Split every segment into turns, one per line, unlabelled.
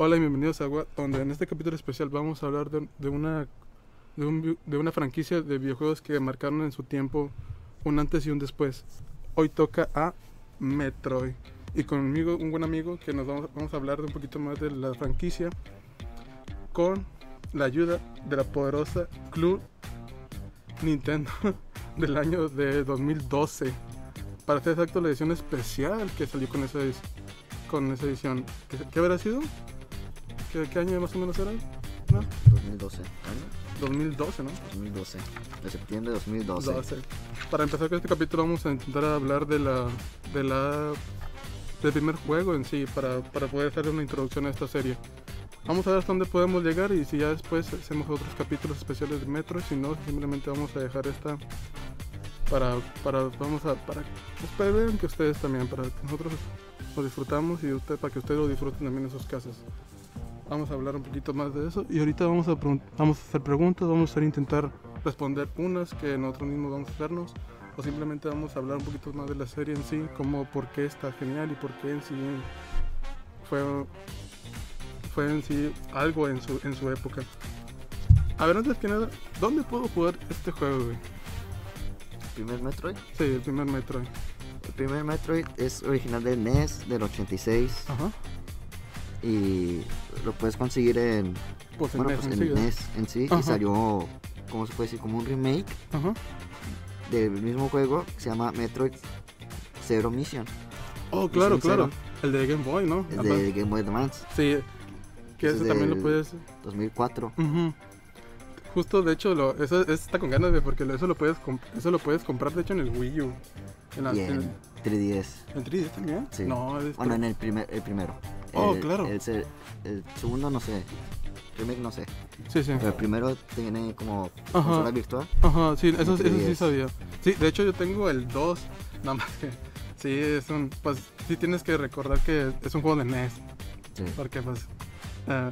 Hola y bienvenidos a Agua, donde en este capítulo especial vamos a hablar de, una de una franquicia de videojuegos que marcaron en su tiempo un antes y un después. Hoy toca a Metroid. Y conmigo un buen amigo que nos vamos, vamos a hablar de un poquito más de la franquicia con la ayuda de la poderosa Club Nintendo del año de 2012. Para ser exacto, la edición especial que salió con esa, con esa edición. ¿Qué, qué habrá sido? ¿Qué, qué año más o menos era? ¿No?
2012. ¿Año?
2012, ¿no?
2012. De septiembre de 2012.
12. Para empezar con este capítulo vamos a intentar hablar de la de la del primer juego en sí para, para poder hacer una introducción a esta serie. Vamos a ver hasta dónde podemos llegar y si ya después hacemos otros capítulos especiales de Metro, si no simplemente vamos a dejar esta para para vamos a para pues, que ustedes también para que nosotros lo disfrutamos y usted para que ustedes lo disfruten también en sus casas. Vamos a hablar un poquito más de eso y ahorita vamos a, vamos a hacer preguntas, vamos a intentar responder unas que nosotros mismos vamos a hacernos o simplemente vamos a hablar un poquito más de la serie en sí, como por qué está genial y por qué en sí fue, fue en sí algo en su, en su época. A ver, antes que nada, ¿dónde puedo jugar este juego, güey?
Primer Metroid.
Sí, el primer Metroid.
El primer Metroid es original del NES del 86
Ajá.
y lo puedes conseguir en,
Pues en
bueno,
NES
pues
en
en
sí,
en sí
Ajá.
y salió, ¿cómo se puede decir? Como un remake
Ajá.
del mismo juego que se llama Metroid Zero Mission,
Oh, claro,
Mission
claro.
Zero.
El de Game Boy, ¿no?
el de Game Boy Advance
Sí, que
Ese
ese
es
también lo puedes...
2004.
Ujú. Justo, de hecho, lo, eso, eso está con ganas de porque eso lo puedes eso lo puedes comprar de hecho en el Wii U. En, la,
Y
en,
en 3DS.
¿en 3D también.
Sí.
No, es
Bueno, en el, primer, el primero.
Oh,
El-
claro.
El, se- el segundo no sé. Remake no sé.
sí, sí.
Pero el primero tiene como
Ajá.
consola virtual.
Ajá, sí, eso, eso sí
3DS.
sabía. Sí, de hecho yo tengo el 2, nada más que sí es un pues sí tienes que recordar que es un juego de NES,
Sí.
porque pues eh,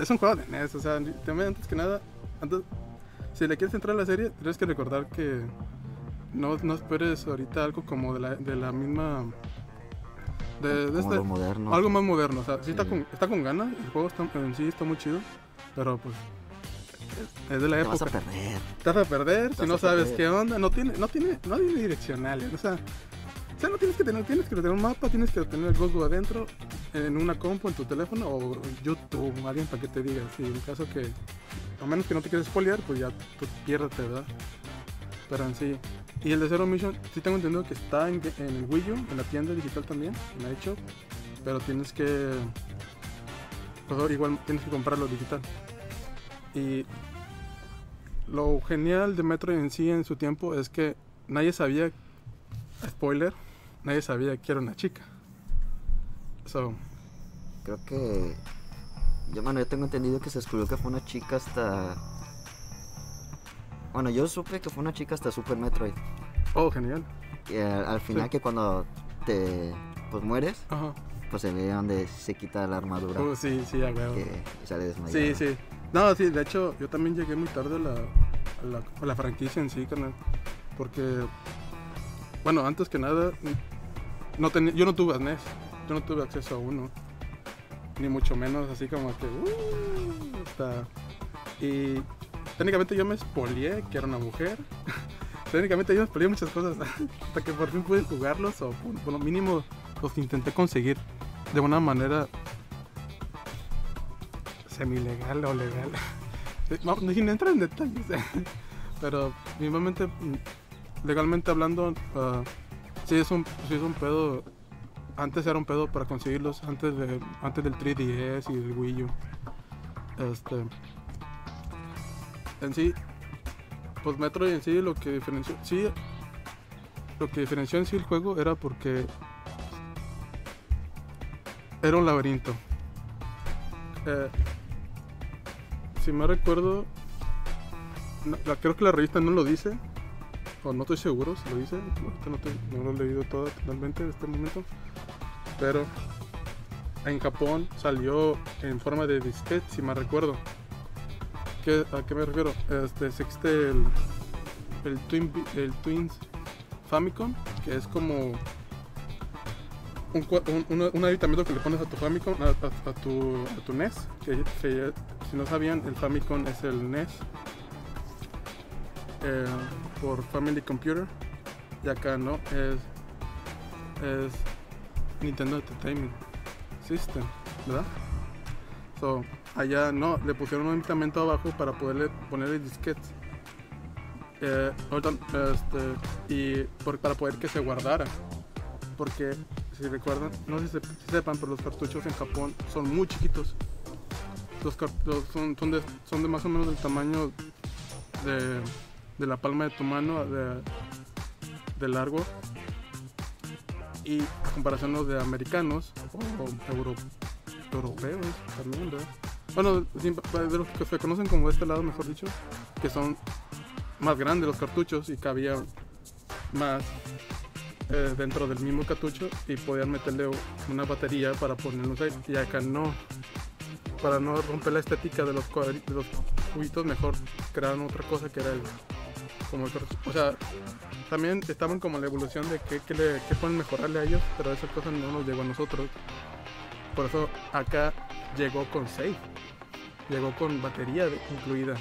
es un juego de NES, o sea, también antes que nada, antes si le quieres entrar a la serie, tienes que recordar que no, no esperes ahorita algo como de la, de la misma de, este-
moderno.
algo más moderno, o sea, sí, Está, con, está con ganas, el juego está, en sí está muy chido, pero pues es, de la
Te vas
época.
a perder.
Te vas a perder
Te
si
vas
no sabes
perder.
qué onda, no tiene, no tiene, no tiene direccionales, o sea, sea, no tienes que tener, tienes que tener un mapa, tienes que tener el Google adentro, en una compu, en tu teléfono o YouTube, alguien para que te diga, si en caso que, a menos que no te quieres spoilear, pues ya tú piérdete, ¿verdad? Pero en sí, y el de Zero Mission, sí tengo entendido que está en, en el Wii U, en la tienda digital también, en la hecho, pero tienes que, pues igual tienes que comprarlo digital. Y lo genial de Metroid en sí en su tiempo es que nadie sabía, spoiler, nadie sabía que era una chica. So,
Creo que. Yo, bueno, yo tengo entendido que se descubrió que fue una chica hasta. Bueno, yo supe que fue una chica hasta Super Metroid.
oh, genial.
Y al, al final,
Sí.
que cuando te. Pues mueres,
Ajá.
pues se ve donde se quita la armadura.
Oh, sí, sí, a huevo.
que sale desmayado.
Sí, sí. No, sí, de hecho, yo también llegué muy tarde a la, a la, a la franquicia en sí, carnal. Porque, bueno, antes que nada, no tenía, yo no tuve NES. Yo no tuve acceso a uno. Ni mucho menos así como que, uh, Y técnicamente yo me espolié que era una mujer. técnicamente yo me espolié muchas cosas. hasta que por fin pude jugarlos o, por lo mínimo, los intenté conseguir de una manera semi-legal o legal. No, sin entrar en detalles. Pero mínimamente, legalmente hablando, ah, sí, es un, sí es un pedo. Antes era un pedo para conseguirlos, antes, de, antes del 3DS y del Wii U. Este, en sí, pues Metroid en sí lo que diferenció, sí, lo que diferenció en sí el juego era porque era un laberinto. Eh, si me recuerdo, creo que la revista no lo dice, no estoy seguro si lo dice, no, lo he leído todo totalmente en este momento, pero en Japón salió en forma de disquete, si me recuerdo. ¿Qué- ¿A qué me refiero? Este, existe el, el, Twin, el Twins Famicom, que es como un, un, aditamento que le pones a tu Famicom, a, tu, a tu NES. Que, que, si no sabían, el Famicom es el NES eh, por Family Computer. Y acá no, es, es Nintendo Entertainment System, ¿verdad? So, allá no, le pusieron un aditamento abajo para poderle ponerle disquetes. Eh, este, y por- para poder que se guardara. Porque, si recuerdan, no sé si, se- si sepan, pero los cartuchos en Japón son muy chiquitos. Los, los- son, son, de, son de más o menos del tamaño de, de la palma de tu mano, de, largo. Y a comparación los de americanos o euro- europeos. Bueno, sí, de los que se conocen como de este lado, mejor dicho, que son más grandes los cartuchos y cabía más eh, dentro del mismo cartucho y podían meterle una batería para ponerlos ahí. Y acá no. Para no romper la estética de los, de los cubitos, mejor crearon otra cosa que era el. Como. O sea, también estaban como la evolución de qué, le- pueden mejorarle a ellos, pero esa cosa no nos llegó a nosotros. Por eso acá llegó con save. Llegó con batería incluida.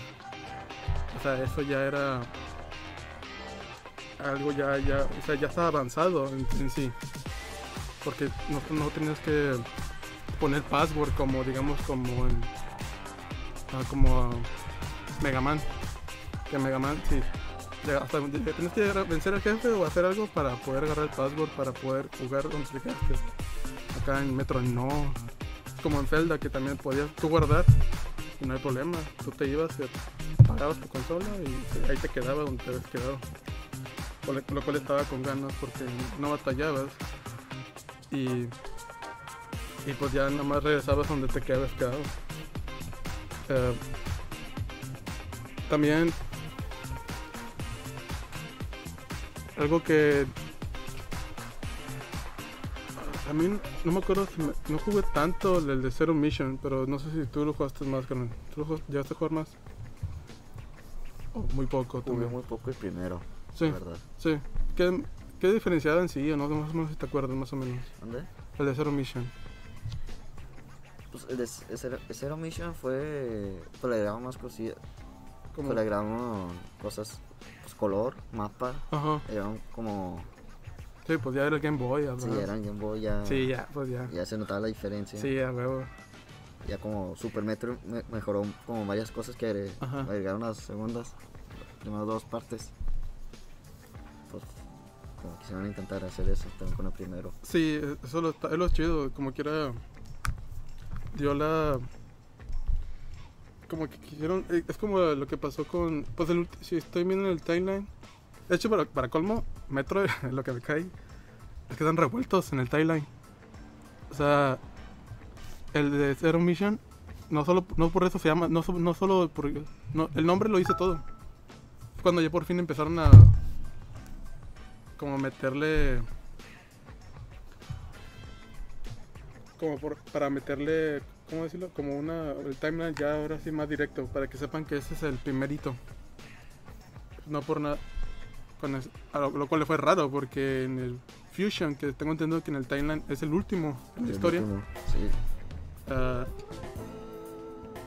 O sea, eso ya era algo ya, ya, o sea, ya estaba avanzado en, sí. Porque no, no tenías que poner password como, digamos, como en, ah, como Mega Man. Que Mega Man, sí. Hasta tienes que vencer al jefe o hacer algo para poder agarrar el password para poder jugar donde te quedaste. Acá en Metro no. Como en Zelda que también podías tú guardar y no hay problema. Tú te ibas apagabas tu consola y ahí te quedaba donde te habías quedado. Lo cual estaba con ganas porque no batallabas y, y pues ya nada más regresabas donde te quedabas quedado. Eh, también algo que a mí no me acuerdo si me- no jugué tanto el de Zero Mission, pero no sé si tú lo jugaste más, carnal. ¿Tú lo llegaste a jugar más? Muy poco
Jugué
también.
muy poco el primero,
Sí,
la verdad.
sí. ¿Qué, qué diferenciaba en sí o no? Más o menos si te acuerdas, más o menos.
¿Dónde?
El de Zero Mission.
Pues el de Zero, Mission fue. Le agregamos más cosillas. Agregamos cosas. Color, mapa.
Ajá.
Agregamos como.
Sí, pues ya era el Game Boy, ¿verdad?
eran Game Boy ya.
Sí, ya, pues ya.
Ya se notaba la diferencia.
Sí, a huevo.
Ya como Super Metro me- mejoró como varias cosas que
Ajá.
agregaron las segundas. Primeras dos partes. Pues como quisieron intentar hacer eso también con el primero.
Sí, eso lo, está- es lo chido, como quiera dio la como que quisieron eh, es como lo que pasó con pues el, si estoy viendo el timeline de hecho para, para colmo Metro lo que me cae es que están revueltos en el timeline. O sea el de Zero Mission no solo no por eso se llama no, so- no solo por el nombre lo dice todo. Cuando ya por fin empezaron a como meterle como por- para meterle, ¿cómo decirlo? Como una, el timeline ya ahora sí más directo, para que sepan que ese es el primerito. No por nada, con lo, cual le fue raro, porque en el Fusion, que tengo entendido que en el timeline es el último en la historia,
último, Sí.
ah,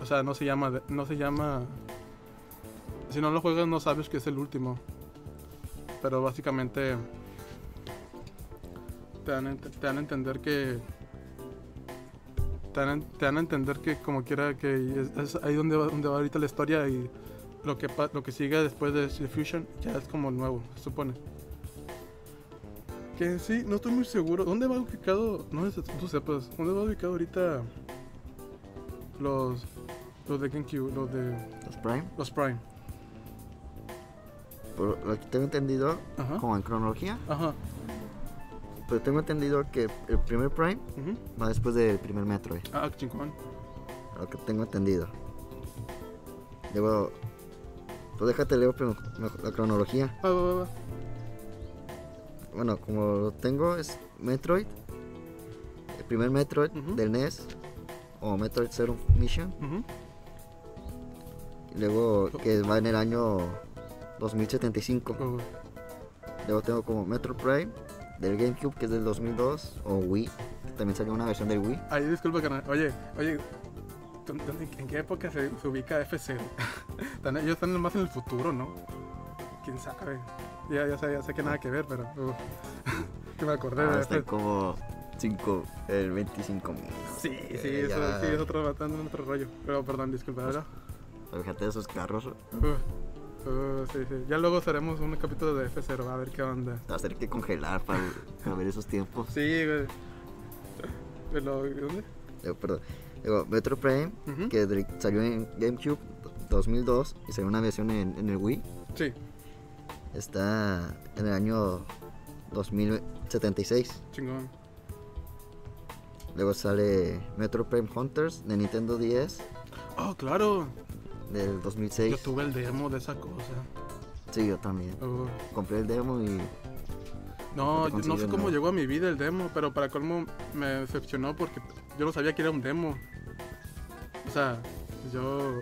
o sea, no se llama, no se llama, si no lo juegas no sabes que es el último, pero básicamente te dan, te dan a entender que te dan, a- te dan a entender que como quiera que es, es ahí donde va, donde va ahorita la historia y lo que lo que sigue después de Fusion ya es como nuevo, se supone. Que sí, no estoy muy seguro. ¿Dónde va ubicado? No sé tú sepas. ¿Dónde va ubicado ahorita los los de GameCube, los de
Los Prime.
los Prime?
Por lo que tengo entendido,
Ajá.
como en cronología,
Ajá.
Pero tengo entendido que el primer Prime va después del primer Metroid.
Ah, chingón.
Lo que tengo entendido. Luego, pues déjate leo primero la cronología.
Va, va.
Bueno, como lo tengo es Metroid. El primer Metroid del NES. O Metroid Zero Mission. Y luego que va en el año 2075.
Oh,
Luego tengo como Metro Prime del GameCube, que es del 2002, o Wii. También salió una versión del Wii.
Ay, disculpa, carnal. Oye, oye, ¿tú- tú- ¿en qué época se, se ubica F0? Están- Ellos están más en el futuro, ¿no? ¿Quién sabe? Ya, ya, sé, ya sé que nada que ver, pero... que me acordé
Ah,
de
están como 5, el 25 mil.
Sí,
Eh,
sí, eso,
ya.
sí, es otro, otro rollo. Pero, perdón, disculpa, ¿verdad?
Fíjate esos carros.
Uf, sí, sí. Ya luego haremos un capítulo de F0, a ver qué onda.
Va a tener que congelar para, para ver esos tiempos.
Sí, güey. Pero, ¿Dónde?
Luego, perdón. Luego, Metro Prime, que salió en GameCube 2002 y salió una versión en, en el Wii.
Sí,
Está en el año 2076.
chingón.
Luego sale Metro Prime Hunters de Nintendo 10
Oh, claro.
Del 2006.
Yo tuve el demo de esa cosa.
Sí, yo también. Compré el demo y
No, yo no sé cómo llegó a mi vida el demo, pero para colmo me decepcionó porque yo no sabía que era un demo. O sea, yo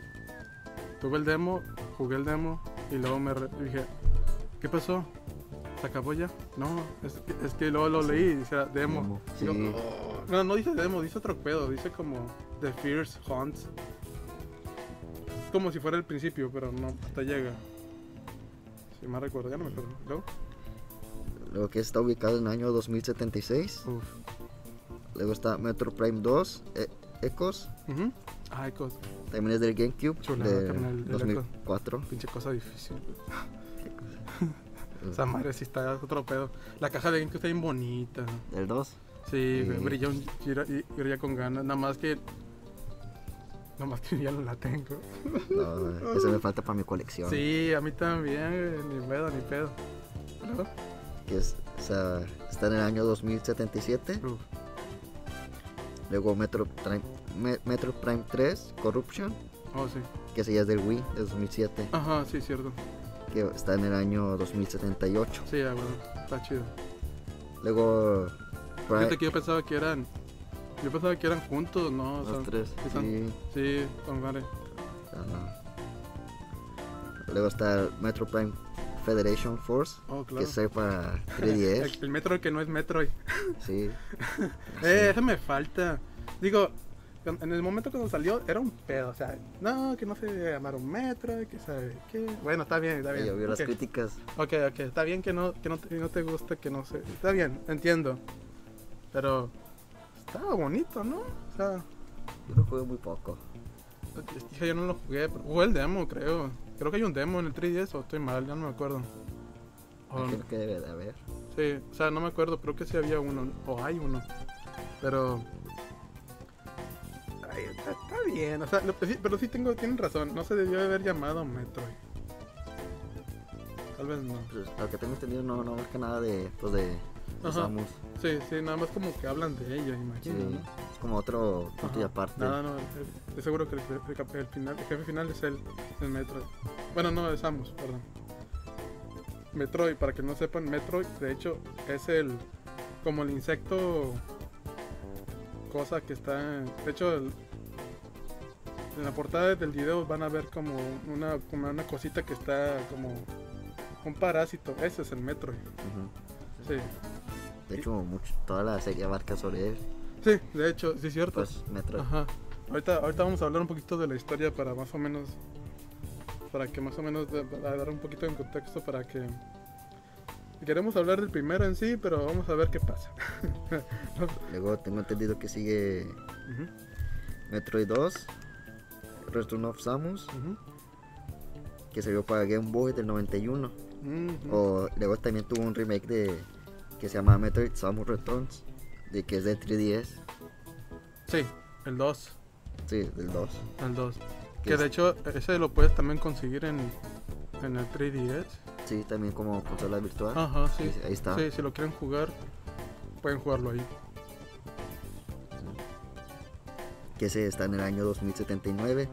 tuve el demo, jugué el demo y luego me re- dije, ¿qué pasó? ¿Se acabó ya? No, es que, es que luego lo leí y dice demo.
Demo,
yo,
sí.
No, no dice demo, dice otro pedo, dice como The Fierce Hunt. Como si fuera el principio, pero no, hasta llega. Si me recuerdo, ya no me acuerdo. Luego,
luego que está ubicado en el año 2076.
uf.
Luego está Metro Prime 2 e- Ecos.
Ujú. Ay, cos,
También es del GameCube
Chulada,
de
carnal, el
2004.
pinche cosa difícil. Esa madre sí está otro pedo. La caja de GameCube está bien bonita.
Del 2.
Sí, brilla, un- brilla con ganas. Nada más que. Nada más que ya no la tengo.
No, eso me falta para mi colección.
Sí, a mí también, ni pedo, ni pedo. Luego,
Que es, o sea, está en el año 2077.
uf,
Luego Metro Prime, Me- Metro Prime 3 Corruption.
Oh, sí.
Que ese ya es del Wii de 2007.
Ajá, sí, cierto.
Que está en el año 2078.
Sí, ah, bueno, está chido.
Luego
Fíjate que yo pensaba que eran. Yo pensaba que eran juntos, ¿no? O sea,
los tres.
sí están-
sí.
Con madre.
Ajá. Luego está Metro Prime Federation Force.
Oh,
Que
claro.
es para
El,
3DS.
el Metroid que no es Metroid.
sí.
Eh, eso me falta. Digo, en el momento cuando salió era un pedo. O sea, no, que no se llamaron Metroid, que sabe qué. Bueno, está bien, está bien.
Yo vi las
Ok.
críticas.
Ok, ok, está bien que no, que no, te, no te guste, que no sé. Está bien, entiendo. Pero estaba bonito, ¿no? O sea,
Yo lo jugué muy poco.
dije, yo no lo jugué, pero jugué el demo, creo. Creo que hay un demo en el 3DS o estoy mal, ya no me acuerdo. O-
Creo que debe de haber.
sí, o sea, no me acuerdo, creo que sí había uno, o hay uno. Pero. Ay, está, está bien, o sea, lo- pero sí tengo, tienen razón, no se debió haber llamado Metroid. Tal vez no.
Pues, lo que tengo entendido no, no marca nada de, pues, de, de
Ajá.
Samus.
Sí, sí, nada más como que hablan de ella,
Sí,
imagino, ¿no?
es como otro punto y aparte.
No, no, estoy seguro que el, el cap- el final, el jefe final es el, el Metroid. Bueno, no, es Samus, perdón. Metroid, para que no sepan, Metroid, de hecho, es el. como el insecto. cosa que está. De hecho, el- en la portada del video van a ver como una, como una cosita que está como. un parásito. Ese es el Metroid.
Ujú.
Sí.
De hecho, mucho, toda la serie abarca sobre él.
Sí, de hecho, sí es cierto.
Pues Metroid.
Ajá. Ahorita, ahorita vamos a hablar un poquito de la historia para más o menos. Para que más o menos da- dar un poquito en contexto para que. Queremos hablar del primero en sí, pero vamos a ver qué pasa.
Luego tengo entendido que sigue
Ujú,
Metroid 2, Return of Samus,
ujú,
que salió para Game Boy del 91.
ujú.
O luego también tuvo un remake de que se llama Metroid Samus Returns, de que es de 3DS,
Sí, el 2.
sí, del 2.
El 2.
Que
Que
es-
de hecho, ese lo puedes también conseguir en, en el 3DS.
Sí, también como consola virtual.
Ajá, sí.
Ahí está.
Sí, si lo quieren jugar, pueden jugarlo ahí.
Que ese está en el año 2079.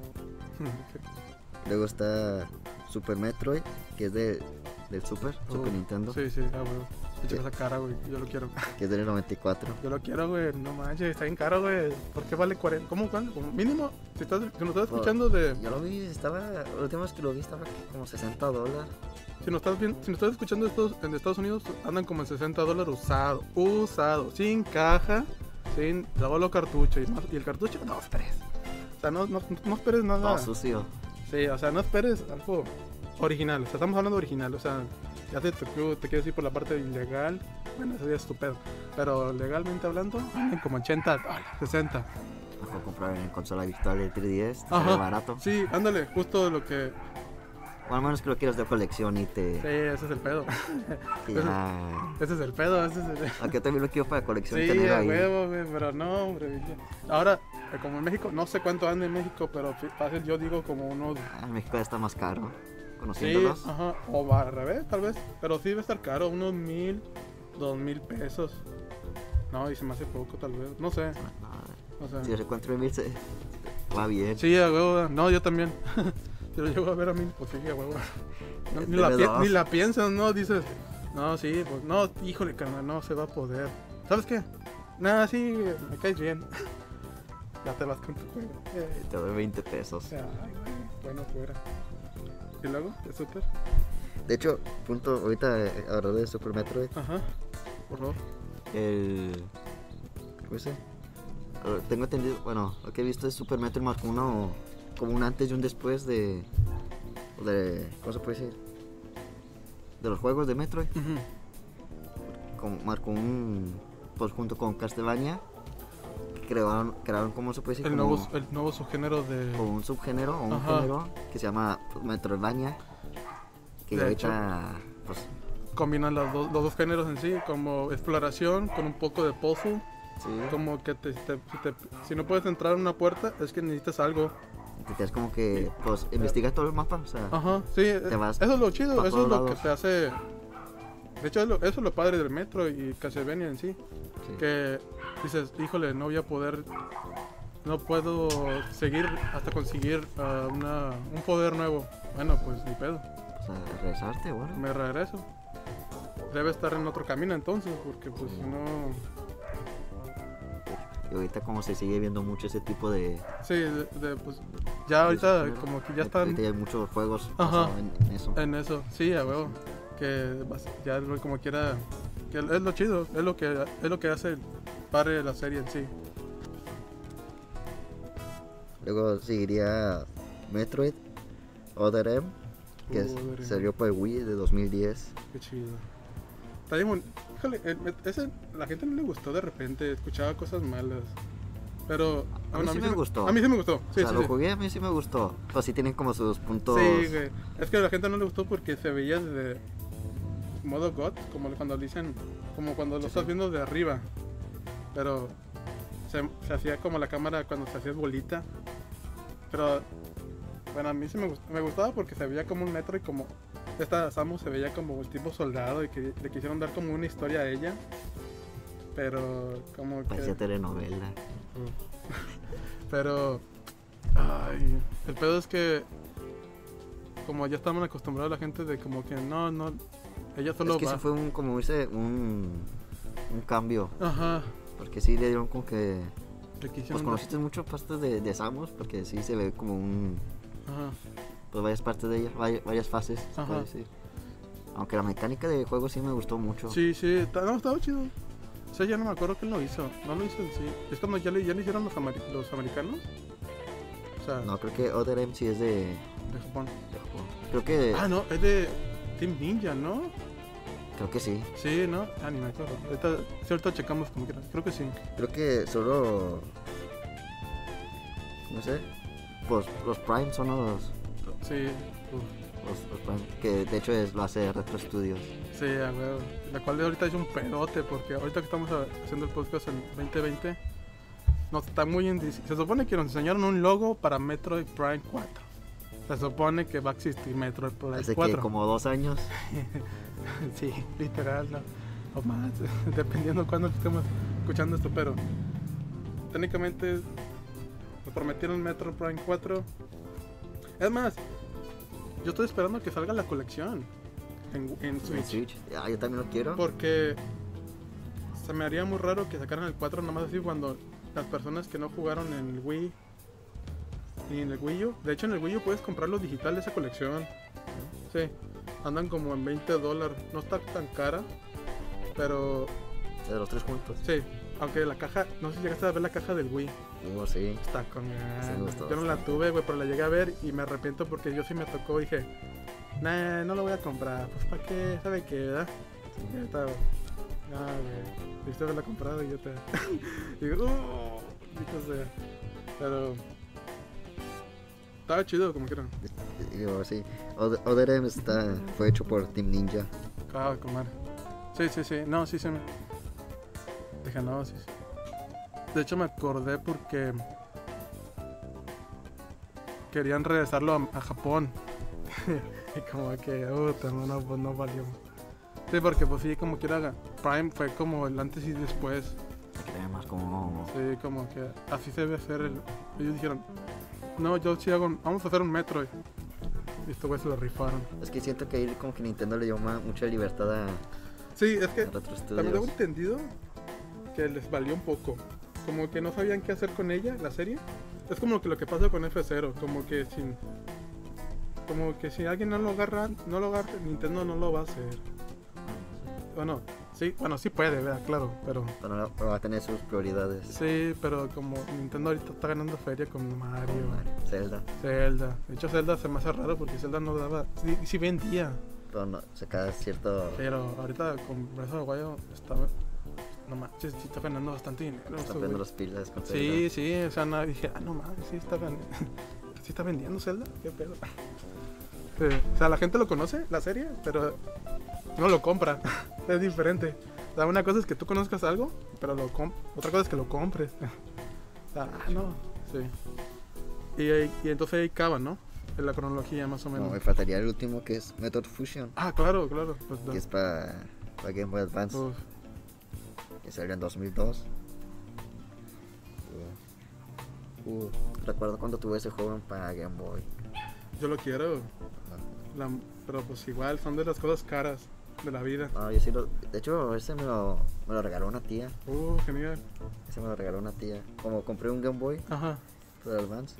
Luego está Super Metroid, que es de, del Super, Super
Oh,
Nintendo,
Sí, sí, ah, güey. Echa
Sí.
esa cara, güey. Yo lo quiero.
que es del 94.
Yo lo quiero, güey. No manches, está bien caro, güey. ¿Por qué vale 40? ¿Cómo? cuánto? Como mínimo, si, estás, si nos estás escuchando de.
Yo lo vi, estaba, la última vez que lo vi estaba como 60 dólares.
Si nos estás, viendo, si nos estás escuchando estos, en Estados Unidos, andan como en 60 dólares usado. Usado. Sin caja. Sin lavado cartucho. Y, más- y el cartucho, dos, tres. O sea, no, no, no esperes nada.
Todo sucio.
Sí, o sea, no esperes algo original. O sea, estamos hablando de original. O sea, ya te, tocó- te quieres ir por la parte ilegal. Bueno, es estupendo. Pero legalmente hablando, como 80 dólares, 60.
Mejor comprar en consola virtual el 3DS.
Ajá.
Sale barato.
Sí, ándale, justo lo que.
O al menos que lo quieras de colección y te.
Sí, ese es el pedo.
que ya...
Ese es el pedo, ese es el.
Yo también lo quiero para colección
Sí,
tener
a huevo, güey, pero no, hombre. Ahora, eh, como en México, no sé cuánto anda en México, pero fácil yo digo como unos.
Ah, en México ya está más caro.
Sí,
Conociéndolos.
ajá, o va al revés, tal vez. Pero sí debe estar caro, unos mil, dos mil pesos. No, y se me hace poco, tal vez. No sé,
No,
o sea.
si se encuentra en mil, se- va bien.
Sí, a huevo. No, yo también. si lo llego a ver a mí, pues sí, a huevo. No, ni, la
Debe
pi-
dos.
ni la piensas, ¿no? Dices, no, sí, pues no, híjole, carnal, no se va a poder. ¿Sabes qué? Nada, sí, me caes bien. ya te vas con tu juego. Eh,
Te doy 20 pesos.
o ay, bueno, fuera. ¿Y luego? ¿Es súper?
De hecho, punto, ahorita eh, hablar de Super Metroid.
Ajá. Por favor.
El. ¿Cómo? Eh, Tengo entendido, bueno, lo que he visto es Super Metroid marcó uno como un antes y un después de. de ¿Cómo se puede decir? De los juegos de Metroid.
Ujú.
Como, marcó un. Pues junto con Castlevania. Que Crearon, crearon ¿cómo se puede decir?
El
Como-
nuevo, el nuevo subgénero de.
como un subgénero o un
Ajá.
género que se llama Metroidvania. Que
De
ahorita. Pues.
Combinan los dos, los dos géneros en sí, como exploración con un poco de puzzle.
Sí.
Como que te, te- si, te- si no puedes entrar en una puerta, es que necesitas algo.
Que te das como que. Pues investigas todo el mapa. O sea.
Ajá, sí, eh,
vas
eso es lo chido, eso es lo que
lados.
te hace... De hecho, eso es lo padre del metro y Castlevania en sí.
sí.
Que dices, híjole, no voy a poder... No puedo seguir hasta conseguir ah, una, un poder nuevo. Bueno, pues ni pedo,
sea, regresarte, bueno.
me regreso. Debe estar en otro camino entonces, porque pues si no...
Y ahorita como se sigue viendo mucho ese tipo de...
Sí, de- de, pues ya ahorita como que ya están...
Ahorita hay muchos juegos
Ajá.
en, eso.
En eso, sí, a huevo. Que vas- ya lo- como quiera. Que es lo chido, es lo que es lo que hace el padre de la serie en sí.
Luego seguiría Metroid Other M, que
M.
salió para el Wii de 2010.
Qué chido. Está bien Híjole, el ese la gente no le gustó de repente, escuchaba cosas malas. Pero
A
bueno,
mí sí me gustó.
A mí sí me gustó. Sí,
o sea,
sí,
lo jugué, a mí sí me gustó. Pues sí tienen como sus puntos...
Sí, güey. Es que a la gente no le gustó porque se veía desde modo God, como cuando dicen, como cuando lo estás viendo de arriba. Pero se, se hacía como la cámara cuando se hacía bolita. Pero bueno, a mí sí me, gust- me gustaba porque se veía como un metro y como esta Samus se veía como el tipo soldado y que le quisieron dar como una historia a ella. Pero como que...
Parecía telenovela.
Pero. Ay, el pedo es que. Como ya estaban acostumbrados la gente de como que no, no. Ella solo
es que
va.
sí fue un, como dice, un, un cambio.
Ajá.
Porque sí le dieron como que... Pues conociste mucho partes de, de Samus, porque sí se ve como un...
Ajá.
Pues varias partes de ella, varias, varias fases, se
Ajá.
puede decir. Aunque la mecánica de juego sí me gustó mucho.
Sí, sí, no, estaba chido. O sea, ya no me acuerdo quién lo hizo. No lo hizo en sí. Es cuando ya le, ya le hicieron los, los americanos. O sea,
No, creo que Other M sí es de,
de Japón.
de Japón. Creo que...
Ah, no, es de Team Ninja, ¿no?
Creo que sí.
Sí, ¿no? Ah, ni me acuerdo. Ahorita, sí, ahorita checamos como quieras. Creo que sí.
Creo que solo... No sé. Pues los Prime son los...
Sí.
Los, los Prime, que de hecho es, lo hace Retro Studios.
Sí, a huevo. La cual ahorita es un pedote porque ahorita que estamos haciendo el podcast en 2020 nos está muy indis- Se supone que nos enseñaron un logo para Metroid Prime 4. Se supone que va a existir Metroid Prime
Hace
4.
que como dos años.
sí, literal, no. O más, dependiendo cuándo estemos escuchando esto, pero técnicamente nos prometieron Metroid Prime 4. Es más, yo estoy esperando que salga la colección en, en
en
Switch.
Switch. Ah, yo también lo quiero.
Porque se me haría muy raro que sacaran el 4 nomás así cuando las personas que no jugaron en el Wii ni en el Wii U. De hecho, en el Wii U puedes comprar los digital de esa colección. Sí. Andan como en 20 dólares. No está tan cara. Pero
De los tres juntos.
sí, aunque la caja, no sé si llegaste a ver la caja del Wii.
Uh, sí.
Está con
Sí, me gustó
Yo no la tuve, güey, pero la llegué a ver y me arrepiento porque yo sí me tocó dije, nah, no lo voy a comprar. Pues para qué, ¿sabe qué, verdad? Y ahorita, ah, güey, debiste haberla comprado y yo te. digo, oh. Pero. Estaba chido, como quieran.
Digo, sí. Other Other M está, fue hecho por Team Ninja.
Ah, con madre. Sí, sí, sí. No, sí se me. Dije, no, sí, sí. De hecho, me acordé porque. Querían regresarlo a, a Japón. y como que, uh, no, no, pues no valió. Sí, porque pues sí, como quiera, Prime fue como el antes y después.
Más como...
Sí, como que así se debe hacer. El... Ellos dijeron, no, yo sí hago, vamos a hacer un Metroid. Y estos güeyes se lo rifaron.
Es que siento que ahí como que Nintendo le dio mucha libertad a,
Sí, es que También tengo entendido que les valió un poco. Como que no sabían qué hacer con ella, la serie. Es como que lo que pasa con F0, como que sin como que si alguien no lo agarra, no lo agarra, Nintendo no lo va a hacer. Bueno, sí, bueno, sí puede, ¿verdad? claro, pero
Pero, no- pero va a tener sus prioridades.
sí, pero como Nintendo ahorita está ganando feria con Mario,
Zelda.
Zelda. De hecho Zelda se me hace raro porque Zelda no daba, sí, sí vendía,
Pero no, se cada cierto...
pero ahorita con Breath of the está no manches, sí está ganando bastante dinero.
Está poniendo las pilas con
Sí,
Zelda.
sí, o sea, nada, dije, ah, no mames, sí está, ven- sí está vendiendo Zelda, qué pedo. Sí, o sea, la gente lo conoce, la serie, pero no lo compra, es diferente. O sea, una cosa es que tú conozcas algo, pero lo otra cosa es que lo compres. O sea, ah, no, sí. Y, ahí- y entonces ahí acaba, ¿no? En la cronología, más o menos.
No, me faltaría el último que es Method Fusion.
Ah, claro, claro. Pues,
Que es para Game Boy Advance.
uf,
Que salió en 2002. Uh, uh, recuerdo cuando tuve ese juego para Game Boy.
yo lo quiero, la- pero pues igual son de las cosas caras de la vida.
Ah, yo sí lo, de hecho, ese me lo, me lo regaló una tía.
Uh, genial.
Ese me lo regaló una tía. Como compré un Game Boy
Ajá.
Advance.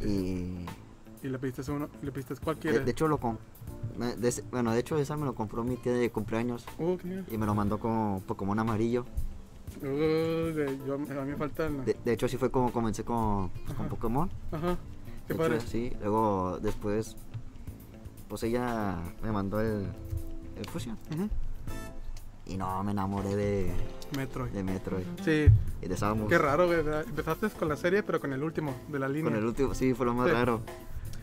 Y
Y le pediste uno, le pediste cuál
de,
quieres.
de hecho lo com- me- de ese- bueno, de hecho esa me lo compró mi tía de cumpleaños
Uh, genial.
y me lo mandó como Pokémon amarillo.
Uh, de- yo, a mí me.
De, de hecho así fue como comencé con, pues, con. Pokémon.
Ajá. Qué
De
padre.
hecho, sí, luego después pues ella me mandó el, el Fusion. Y no, me enamoré de,
Metroid.
de Metroid
Sí,
y de Samus.
qué raro, güey. ¿verdad? Empezaste con la serie, pero con el último de la línea.
Con el último, sí, fue lo más
Sí.
raro.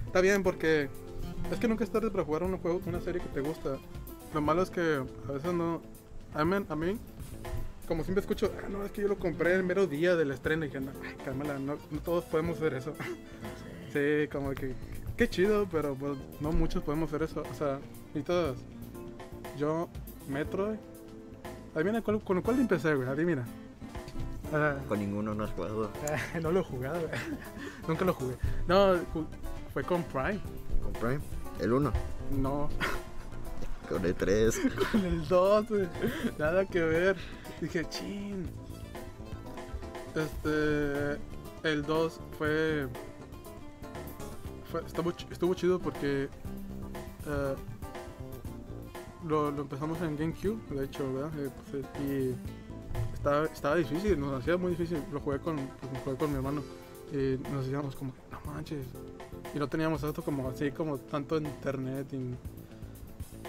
Está bien, porque es que nunca es tarde para jugar un juego, una serie que te gusta. Lo malo es que a veces no. A mí, a mí como siempre escucho, ah, no, es que yo lo compré el mero día del estreno. Y dije, no, ay, cálmala, no, no todos podemos hacer eso. Sí, como que qué chido, pero pues no muchos podemos hacer eso. O sea, y todos. Yo, Metroid. Adivina cuál, con cuál empecé, güey. Adivina. Ah,
Con ninguno no has jugado.
no lo he jugado, güey. Nunca lo jugué. No, fue con Prime.
Con Prime, el 1.
No,
Con el 3.
con el 2, güey. Nada que ver. Dije, chin. Este. El 2 fue. fue estuvo, estuvo chido porque. eh, lo, lo empezamos en GameCube, de hecho, ¿verdad? Eh, pues, eh, y estaba, estaba difícil, nos hacía muy difícil. Lo jugué con, pues, jugué con mi hermano. Y nos decíamos como, no manches. Y no teníamos esto como así, como tanto en internet. Y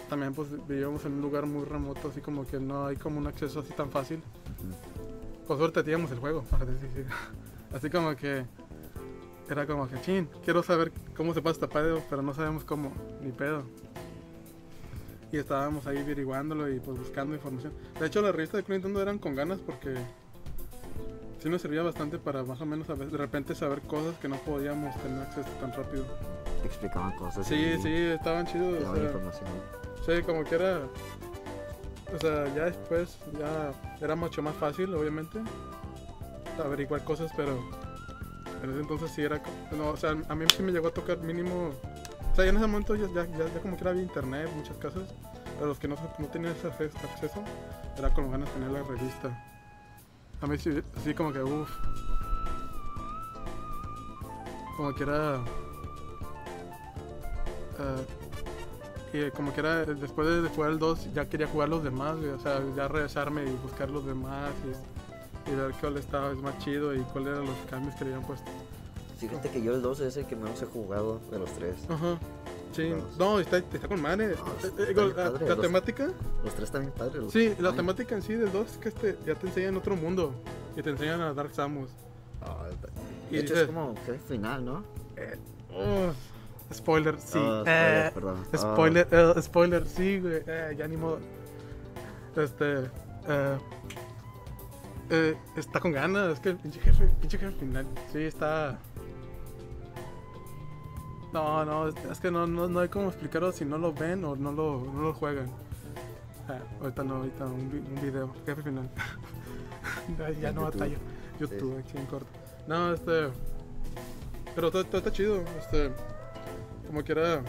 también pues vivíamos en un lugar muy remoto, así como que no hay como un acceso así tan fácil. Por suerte teníamos el juego. para decir. Así como que era como que, chin, quiero saber cómo se pasa esta pedo, pero no sabemos cómo, ni pedo. Y estábamos ahí averiguándolo y pues buscando información. De hecho, la revista de Club Nintendo eran con ganas porque sí nos servía bastante para más o menos a veces- de repente saber cosas que no podíamos tener acceso tan rápido.
Te explicaban cosas.
Sí,
y
sí, estaban chidos. o
daban
sea,
información.
Sí, como que era. O sea, ya después ya era mucho más fácil, obviamente, averiguar cosas, pero en ese entonces sí era. No, o sea, a mí sí me llegó a tocar mínimo. O sea, en ese momento ya, ya, ya, como que era había internet, muchas cosas, pero los que no, no tenían ese acceso, era con ganas de tener la revista. A mí sí, así como que, uff. Como que era. ah, Y como que era, después de jugar el 2, ya quería jugar los demás, O sea, ya regresarme y buscar los demás y, y ver cuál estaba es más chido y cuáles eran los cambios que le habían puesto.
Fíjate que yo el 2 es el que menos he jugado de los tres.
Ajá. Sí, no, está, está con madre.
No,
Eh,
está
eh, la,
padre,
la
los-
temática,
Los tres también padres. los-
sí, la temática en sí del 2 es que este, ya te enseñan otro mundo y te enseñan a Dark Samus.
ah,
Y
de hecho,
dices-
es como que el final, ¿no?
Ugh, spoiler, sí.
Ah,
Eh,
perdón. Ah,
Spoiler, eh, spoiler, sí, güey. Eh, ya ni modo. Este. Eh, eh, está con ganas. Es que el pinche jefe, pinche jefe final. Sí, está. No, no, es, que no, no, no hay cómo explicarlo si no lo ven o no lo, no lo juegan. Ah, ahorita no, ahorita un, un video. Jefe final. ya, ya no
YouTube.
batallo. YouTube, aquí en corto. No, este. Pero todo, todo está chido. Este. Como que era.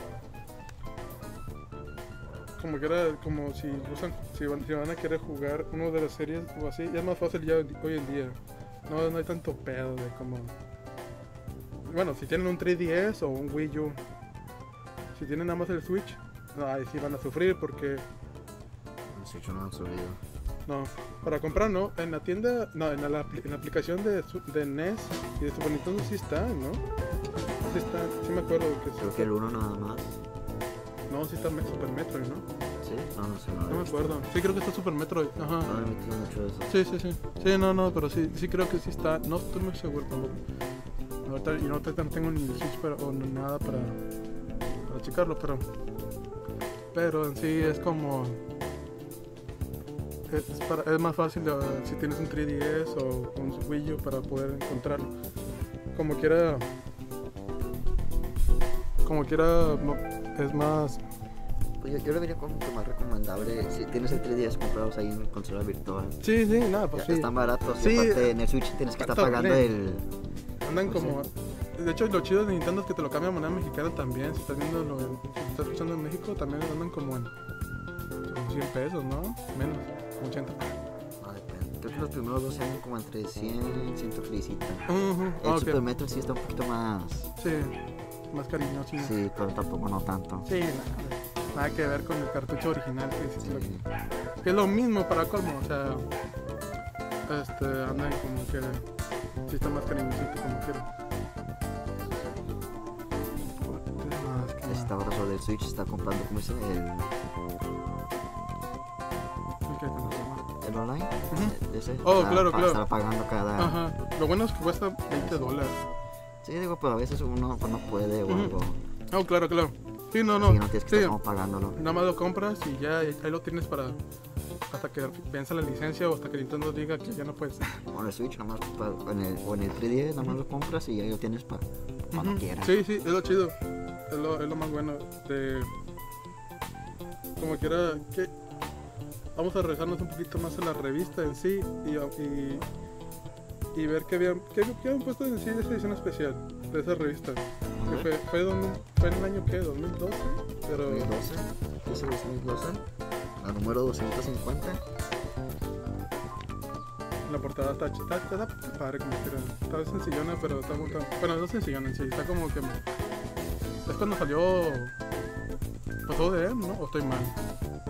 Como que era como si usan, si van, si van a querer jugar uno de las series o así, ya es más fácil ya hoy en día. No, no hay tanto pedo de como. Bueno, si tienen un 3DS o un Wii U, si tienen nada más el Switch, ahí sí van a sufrir porque
Los Switch no han subido.
no, para comprar no, en la tienda, no, en la, en la aplicación de, de NES y de Super Nintendo sí está, ¿no? Sí está, sí me acuerdo que sí
Creo que el uno nada más.
No, sí está Super Metroid, ¿no?
Sí, no, no sé. No,
No me acuerdo. Sí, creo que está Super Metroid. Ajá.
No me mucho de eso.
Sí, sí, sí. Sí, no, no, pero sí, sí creo que sí está. No estoy muy seguro tampoco. Ahorita, y no, tengo ni el Switch para, o ni nada para, para checarlo, pero. Pero en sí es como. Es, para, es más fácil eh, si tienes un 3DS o un Wii U para poder encontrarlo. Como quiera. Como quiera, es más.
Pues yo, yo lo vería como que más recomendable. Si tienes el 3DS, comprarlos ahí en consola virtual.
Sí, sí, nada, pues
Ya
sí.
Están baratos.
Sí,
y aparte en el Switch tienes que estar pagando
bien.
el.
Andan
Pues
como. De hecho, lo chido de Nintendo es que te lo cambia a moneda mexicana también. Si estás viendo lo en- si estás escuchando en México, también andan como en como 100 pesos, ¿no? Menos, como 80.
No, depende. Creo que los primeros dos andan como entre 100 y 100 felicita.
Ujú,
El
ah, ok.
Super Metro sí está un poquito más.
Sí, más cariñoso. Sí,
Sí, pero tampoco no tanto.
sí nada, nada que ver con el cartucho original. Que, sí,
Sí.
lo- que es lo mismo para colmo, o sea. Este, andan como que. Sí, está más cariñosito, como quiera. ¿Qué más? ¿Qué más?
Esta hora sobre el Switch está comprando, ¿cómo se llama? El, el online. Ese.
Oh,
Está-
claro, claro.
Estar pagando cada.
Ajá. Lo bueno es que cuesta 20 dólares.
Sí, digo, pero a veces uno no puede o algo.
Oh, claro, claro. Sí, no,
No,
no.
no tienes que
sí,
estar como pagándolo.
nada más lo compras y ya ahí lo tienes para hasta que venza la licencia o hasta que Nintendo diga que ya no puedes.
O en el Switch, nada más pa- en el, o en el 3DS, nada más lo compras y ahí lo tienes para cuando quieras.
Sí, sí, es lo chido. Es lo, es lo más bueno de como quiera que vamos a regresarnos un poquito más a la revista en sí y, y, y ver qué habían, qué, qué habían puesto en sí de esa edición especial de esa revista. Que fue, fue, donde- fue en el año que, 2012, pero
2012, ese es 2012, la número 250.
La portada está, está, está, está padre como quiera. Está sencillona, pero está muy... Bueno, no sencillona en sí, está como que... Es cuando salió... Pasó de él, ¿no? ¿O estoy mal?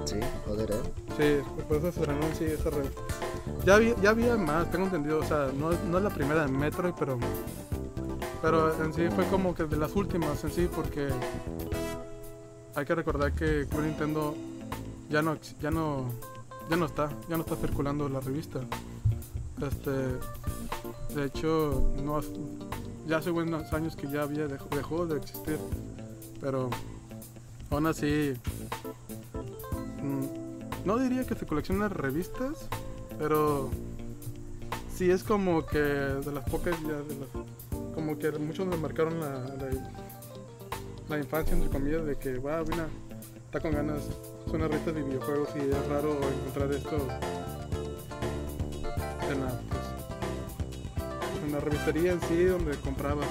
Sí, joder, eh.
Sí, después se estrenó en sí esa red. Ya había, ya había más, tengo entendido. O sea, no, es- no es la primera de Metroid, pero... Pero en sí fue como que de las últimas en sí, porque... Hay que recordar que Club Nintendo ya no, ya no, ya no está, ya no está circulando la revista. Este, de hecho, no, ya hace buenos años que ya había dejó, dejó de existir, pero aún así, mm, no diría que se colecciona revistas, pero sí es como que de las pocas ya de las, como que muchos me marcaron la, la, infancia entre comillas de que va, mira, está con ganas, es una revista de videojuegos y es raro encontrar esto en la, pues, en la revistería en sí donde comprabas.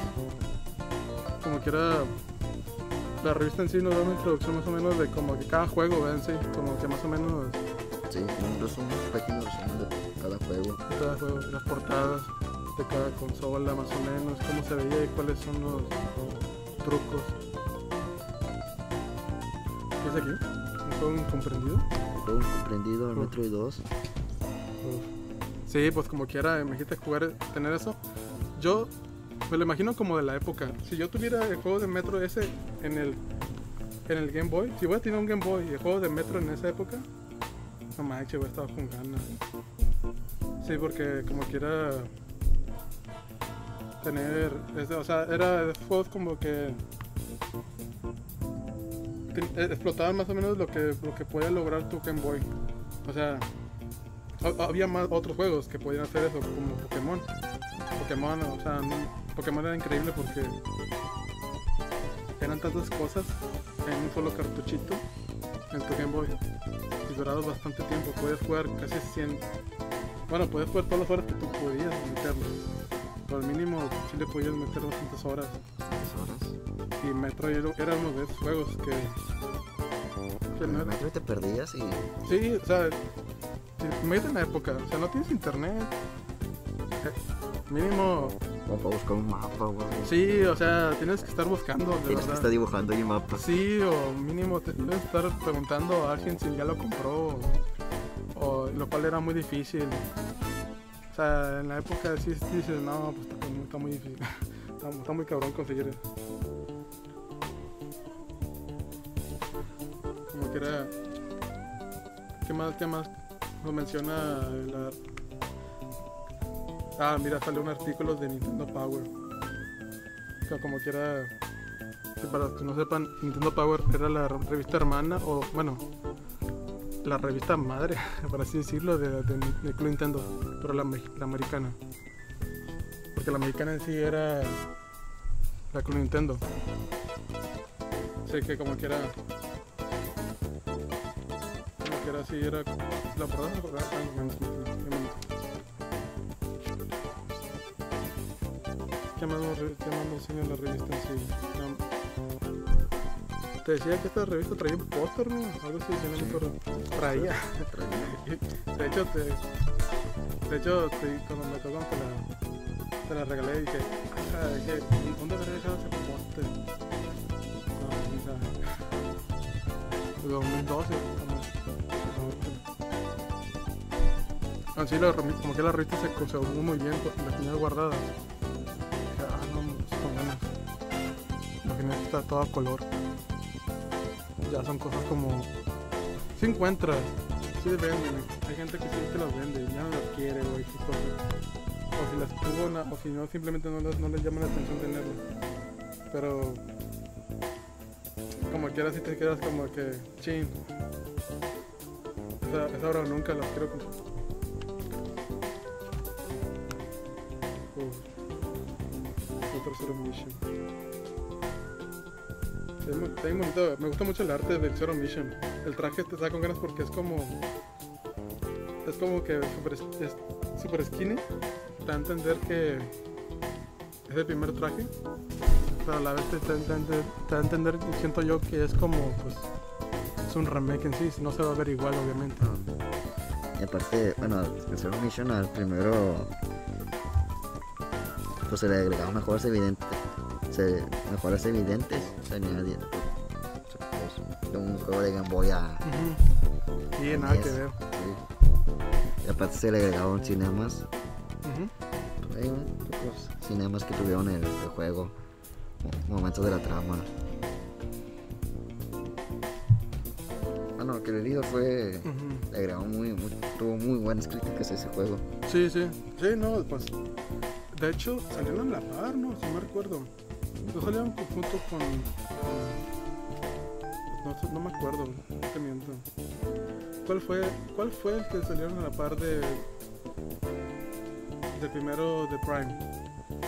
Como que era la revista en sí nos da una introducción más o menos de como que cada juego ¿verdad? en sí, como que más o menos
Sí, un pequeño resumen de cada juego.
cada juego, las portadas de cada consola más o menos, cómo se veía y cuáles son los trucos. ¿Qué es aquí? Juego incomprendido.
Juego comprendido, el. Metroid 2.
Uf. Sí, pues como quiera, imagínate jugar, tener eso. Yo me lo imagino como de la época. Si yo tuviera el juego de Metro ese en el en el Game Boy, si voy a tener un Game Boy y el juego de Metro en esa época, no manches, voy a estar con ganas. Sí, porque como quiera tener, es- o sea, era juegos como que eh, explotaban más o menos lo que lo que podía lograr tu Game Boy. O sea, ha- había más otros juegos que podían hacer eso, como Pokémon. Pokémon, o sea, Pokémon era increíble porque eran tantas cosas en un solo cartuchito en tu Game Boy. Y durabas bastante tiempo, podías jugar casi 100. Bueno, podías jugar todas las horas que tú podías meterle. Al mínimo sí le podías meter bastantes horas.
tres horas.
Y Metroid era- era uno de esos juegos que. que no-
el Metroid te perdías y
Sí, o sea, si me en la época, o sea, no tienes internet. eh, Mínimo,
como para buscar un mapa o algo.
sí, o sea, tienes que estar buscando, de
Tienes que estar dibujando ahí mapas.
Sí, o mínimo te tienes que estar preguntando a alguien si ya lo compró, o, o- lo cual era muy difícil. O sea, en la época sí dices, no, pues está, muy- difícil, está, muy cabrón conseguir eso. Como que era... ¿Qué más, qué más nos menciona la... Ah, mira, sale un artículo de Nintendo Power. Que como quiera para los que no sepan, Nintendo Power era la revista hermana, o bueno, la revista madre, por así decirlo, de, de, de Club Nintendo, pero la, la americana. Porque la americana en sí era la Club Nintendo. Así que como que era. Como que era así, era. La la. ¿Qué más nos, qué más nos enseña la revista en sí? No. Te decía que esta revista traía un póster, ¿no? Algo así, no me acuerdo. Traía. De hecho, te, de hecho te- cuando me tocó te la, te la regalé y dije, ah, dije, ¿dónde dejado ese póster? No, o sea, de 2012. no, Así la, como que la revista se conservó muy bien, porque la tenía guardada. Ah, no, está buena. Imagínate, está todo a color. Son cosas como. Si encuentras, si venden. Hay gente que sí las vende, ya no las quiere, güey. O si las tuvo, o si no, simplemente no, les- no les llama la atención tenerlas. Pero. Como quieras, si te quedas como que. Chin. Esa, esa hora nunca las quiero comprar. Uf. Otro Zero está. Me gusta mucho el arte del Zero Mission. El traje te da con ganas porque es como. Es como que super, es skinny. Te da a entender que es el primer traje. Pero a la vez te, da a entender, siento yo, que es como. Pues, es un remake en sí. No se va a ver igual, obviamente.
Y aparte, bueno, el Zero Mission al primero. Pues se le agregaban mejoras evidentes. Se, mejoras evidentes. Añadía pues, de un juego de Game Boy a.
Ujú. Y nada que
Yes.
ver.
sí. Y aparte se le agregaban cinemas.
Ujú.
Pues, hay un- pocos cinemas que tuvieron el, el juego. mo- Momentos de la trama. Bueno, que el líder fue.
Ujú.
Le agregó muy, muy, tuvo muy buenas críticas ese juego.
Sí, sí. Sí, no, pues. De hecho, salieron a la par, ¿no? Si no recuerdo. No salieron co- junto con. con- No, no me acuerdo, no te miento. ¿Cuál fue, ¿Cuál fue el que salieron a la par de. del primero de Prime?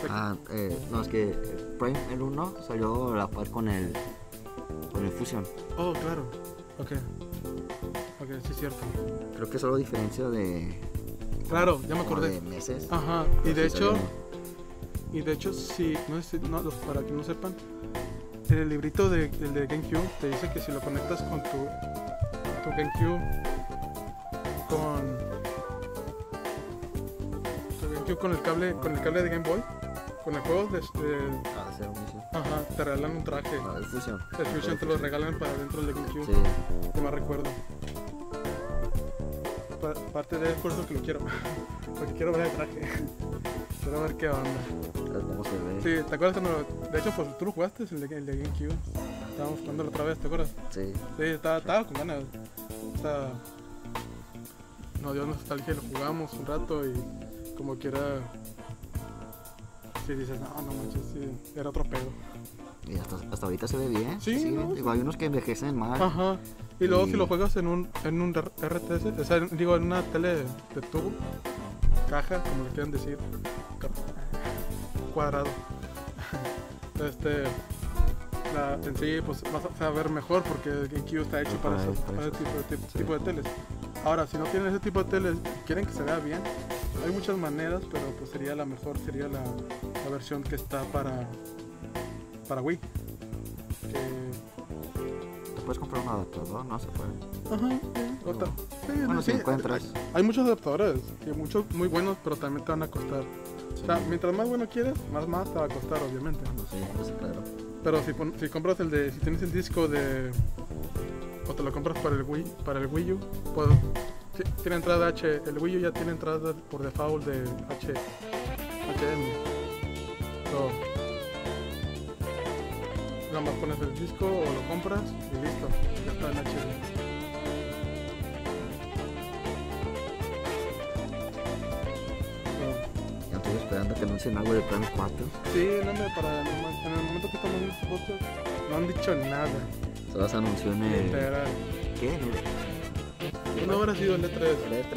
Ah, eh, no, es que Prime el 1 salió a la par con el, con el Fusion.
Oh, claro. Ok. Ok, sí, es cierto.
Creo que solo diferencia de,
Claro, ya me acordé.
de meses.
Ajá, y de hecho.
salió.
Y de hecho, si, no no, los- para que no sepan, en el librito de, el de GameCube te dice que si lo conectas con tu, tu GameCube, con tu GameCube con el cable, con el cable de Game Boy, con el juego de, de-
Ah, de ser buenísimo.
ajá, te regalan un traje.
Ah, de fusión.
El Fusion te lo regalan para dentro del GameCube.
Sí,
No me recuerdo. Pa- Parte de por eso que lo quiero. Porque quiero ver el traje. Quiero ver qué onda.
Cómo se ve.
Sí, ¿te acuerdas cuando.? De hecho, pues tú lo jugaste, el de, el de GameCube. Estábamos jugándolo otra vez, ¿te acuerdas?
Sí.
Sí, estaba, estaba con ganas. O sea, nos dio nostalgia y lo jugamos un rato y como quiera. Sí, dices, no, no manches, sí, era otro pedo.
Y hasta, hasta ahorita se ve bien.
Sí.
Digo, hay unos que envejecen mal.
Ajá. Y luego
Y-
si lo juegas en un, en un RTS, o sea, digo, en una tele de tubo, caja, como le quieran decir, cuadrado. este, la, en sí, pues vas a, a ver mejor porque el GameCube está hecho para,
para
ese,
para
tipo, de,
Sí.
tipo de teles. Ahora, si no tienen ese tipo de teles, quieren que se vea bien, hay muchas maneras, pero pues sería la mejor, sería la, la versión que está para, para Wii. Que
Te puedes comprar un adaptador, no se puede.
Ajá, sí, otra. Sí,
Bueno,
sí,
si encuentras.
Hay, hay muchos adaptadores, y muchos muy buenos, pero también te van a costar. O sea, mientras más bueno quieres, más más te va a costar, obviamente.
Bueno, sí, pues claro.
Pero si, pon- si compras el de, si tienes el disco de, o te lo compras para el Wii, para el Wii U, pues ti- tiene entrada H, el Wii U ya tiene entrada por default de H, HM. So, nada más pones el disco o lo compras y listo, ya está en HD.
Anuncien algo de Plan 4.
Sí, no me para en el momento que estamos en este podcast no han dicho nada.
Se anunció en el. ¿Qué? ¿En el
¿Cuándo habrá sido el E3
el E3?